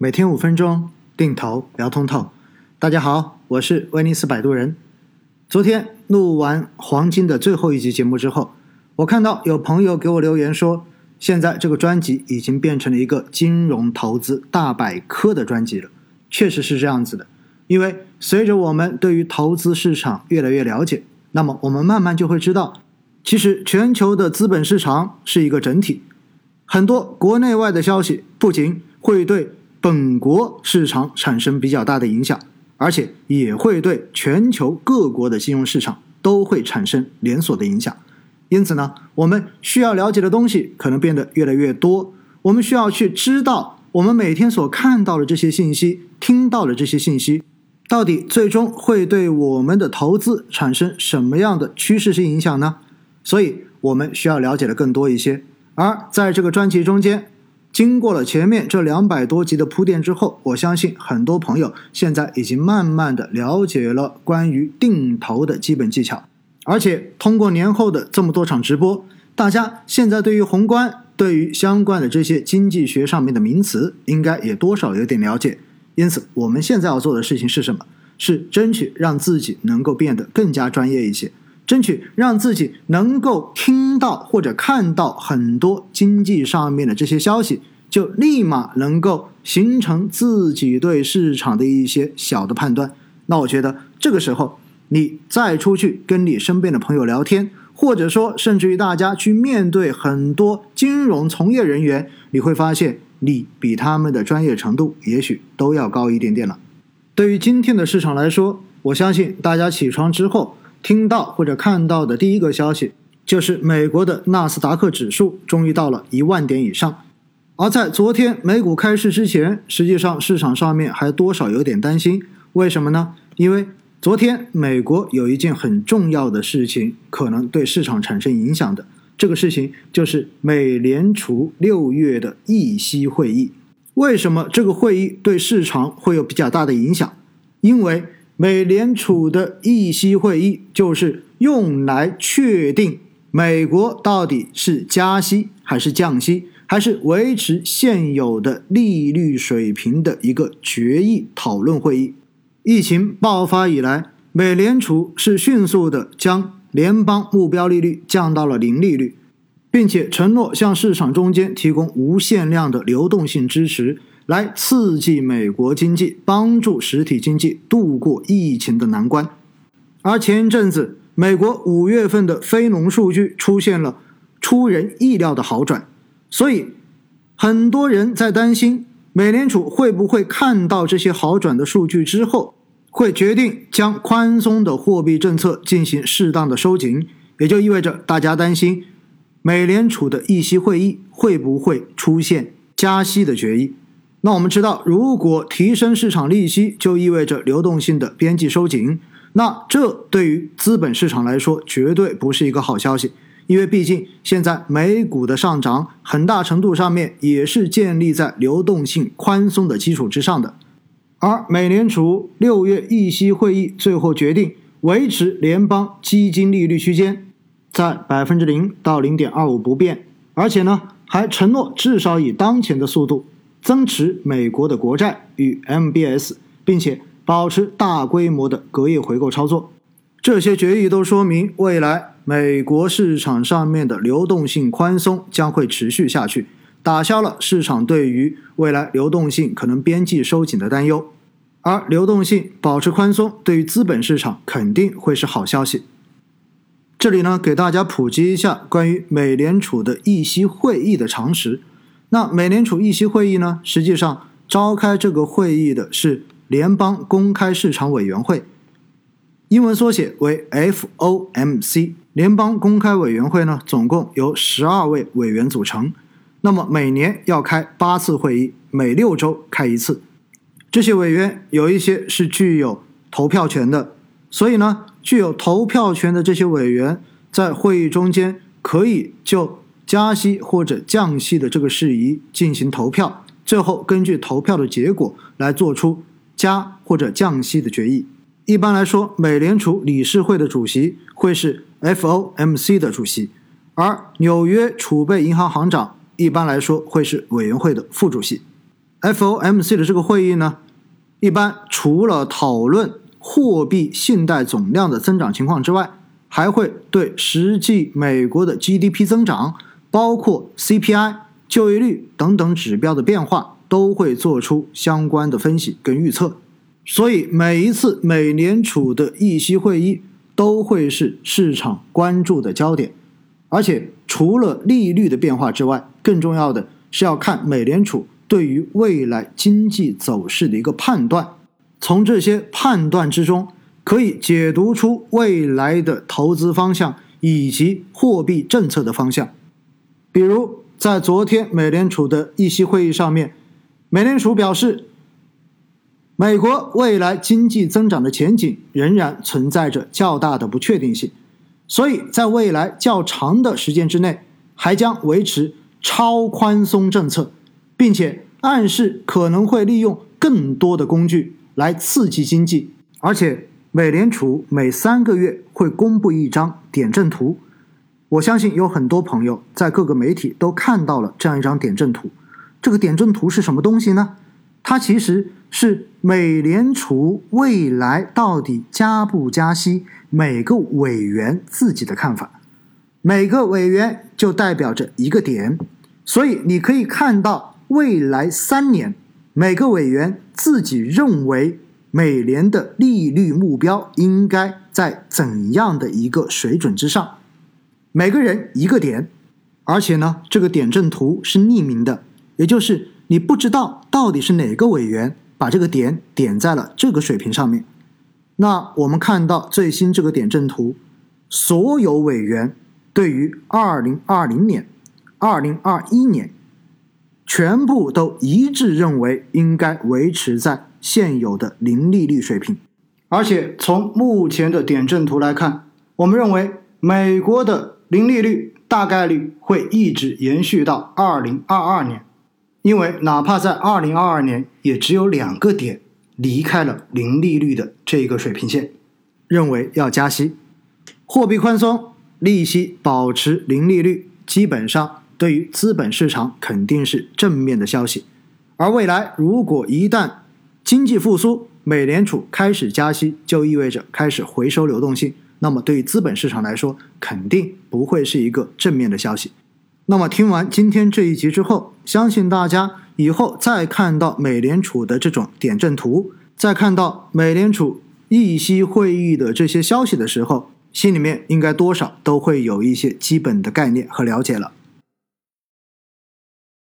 每天五分钟，定投聊通透。大家好，我是威尼斯摆渡人。昨天录完黄金的最后一集节目之后，我看到有朋友给我留言说，现在这个专辑已经变成了一个金融投资大百科的专辑了。确实是这样子的，因为随着我们对于投资市场越来越了解，那么我们慢慢就会知道，其实全球的资本市场是一个整体，很多国内外的消息不仅会对本国市场产生比较大的影响，而且也会对全球各国的金融市场都会产生连锁的影响。因此呢，我们需要了解的东西可能变得越来越多。我们需要去知道，我们每天所看到的这些信息、听到的这些信息，到底最终会对我们的投资产生什么样的趋势性影响呢？所以，我们需要了解的更多一些。而在这个专辑中间。经过了前面这两百多集的铺垫之后，我相信很多朋友现在已经慢慢的了解了关于定投的基本技巧，而且通过年后的这么多场直播，大家现在对于宏观、对于相关的这些经济学上面的名词，应该也多少有点了解。因此，我们现在要做的事情是什么？是争取让自己能够变得更加专业一些。争取让自己能够听到或者看到很多经济上面的这些消息，就立马能够形成自己对市场的一些小的判断。那我觉得这个时候，你再出去跟你身边的朋友聊天，或者说甚至于大家去面对很多金融从业人员，你会发现你比他们的专业程度也许都要高一点点了。对于今天的市场来说，我相信大家起床之后。听到或者看到的第一个消息，就是美国的纳斯达克指数终于到了一万点以上。而在昨天美股开市之前，实际上市场上面还多少有点担心。为什么呢？因为昨天美国有一件很重要的事情，可能对市场产生影响的。这个事情就是美联储六月的议息会议。为什么这个会议对市场会有比较大的影响？因为。美联储的议息会议就是用来确定美国到底是加息还是降息，还是维持现有的利率水平的一个决议讨论会议。疫情爆发以来，美联储是迅速的将联邦目标利率降到了零利率，并且承诺向市场中间提供无限量的流动性支持。来刺激美国经济，帮助实体经济度过疫情的难关。而前一阵子，美国五月份的非农数据出现了出人意料的好转，所以很多人在担心，美联储会不会看到这些好转的数据之后，会决定将宽松的货币政策进行适当的收紧，也就意味着大家担心美联储的议息会议会不会出现加息的决议。那我们知道，如果提升市场利息，就意味着流动性的边际收紧。那这对于资本市场来说，绝对不是一个好消息。因为毕竟现在美股的上涨，很大程度上面也是建立在流动性宽松的基础之上的。而美联储六月议息会议最后决定维持联邦基金利率区间在百分之零到零点二五不变，而且呢，还承诺至少以当前的速度。增持美国的国债与 MBS，并且保持大规模的隔夜回购操作，这些决议都说明未来美国市场上面的流动性宽松将会持续下去，打消了市场对于未来流动性可能边际收紧的担忧。而流动性保持宽松，对于资本市场肯定会是好消息。这里呢，给大家普及一下关于美联储的议息会议的常识。那美联储议息会议呢？实际上召开这个会议的是联邦公开市场委员会，英文缩写为 FOMC。联邦公开委员会呢，总共由十二位委员组成。那么每年要开八次会议，每六周开一次。这些委员有一些是具有投票权的，所以呢，具有投票权的这些委员在会议中间可以就。加息或者降息的这个事宜进行投票，最后根据投票的结果来做出加或者降息的决议。一般来说，美联储理事会的主席会是 FOMC 的主席，而纽约储备银行行长一般来说会是委员会的副主席。FOMC 的这个会议呢，一般除了讨论货币信贷总量的增长情况之外，还会对实际美国的 GDP 增长，包括 CPI、就业率等等指标的变化，都会做出相关的分析跟预测。所以每一次美联储的议息会议都会是市场关注的焦点。而且除了利率的变化之外，更重要的是要看美联储对于未来经济走势的一个判断。从这些判断之中。可以解读出未来的投资方向以及货币政策的方向。比如，在昨天美联储的议息会议上面，美联储表示，美国未来经济增长的前景仍然存在着较大的不确定性，所以在未来较长的时间之内，还将维持超宽松政策，并且暗示可能会利用更多的工具来刺激经济，而且。美联储每三个月会公布一张点阵图，我相信有很多朋友在各个媒体都看到了这样一张点阵图。这个点阵图是什么东西呢？它其实是美联储未来到底加不加息，每个委员自己的看法。每个委员就代表着一个点，所以你可以看到未来三年每个委员自己认为。美联的利率目标应该在怎样的一个水准之上？每个人一个点，而且呢，这个点阵图是匿名的，也就是你不知道到底是哪个委员把这个点点在了这个水平上面。那我们看到最新这个点阵图，所有委员对于二零二零年、二零二一年，全部都一致认为应该维持在。现有的零利率水平，而且从目前的点阵图来看，我们认为美国的零利率大概率会一直延续到二零二二年，因为哪怕在二零二二年，也只有两个点离开了零利率的这个水平线，认为要加息，货币宽松，利息保持零利率，基本上对于资本市场肯定是正面的消息，而未来如果一旦经济复苏，美联储开始加息，就意味着开始回收流动性。那么，对于资本市场来说，肯定不会是一个正面的消息。那么，听完今天这一集之后，相信大家以后再看到美联储的这种点阵图，再看到美联储议息会议的这些消息的时候，心里面应该多少都会有一些基本的概念和了解了。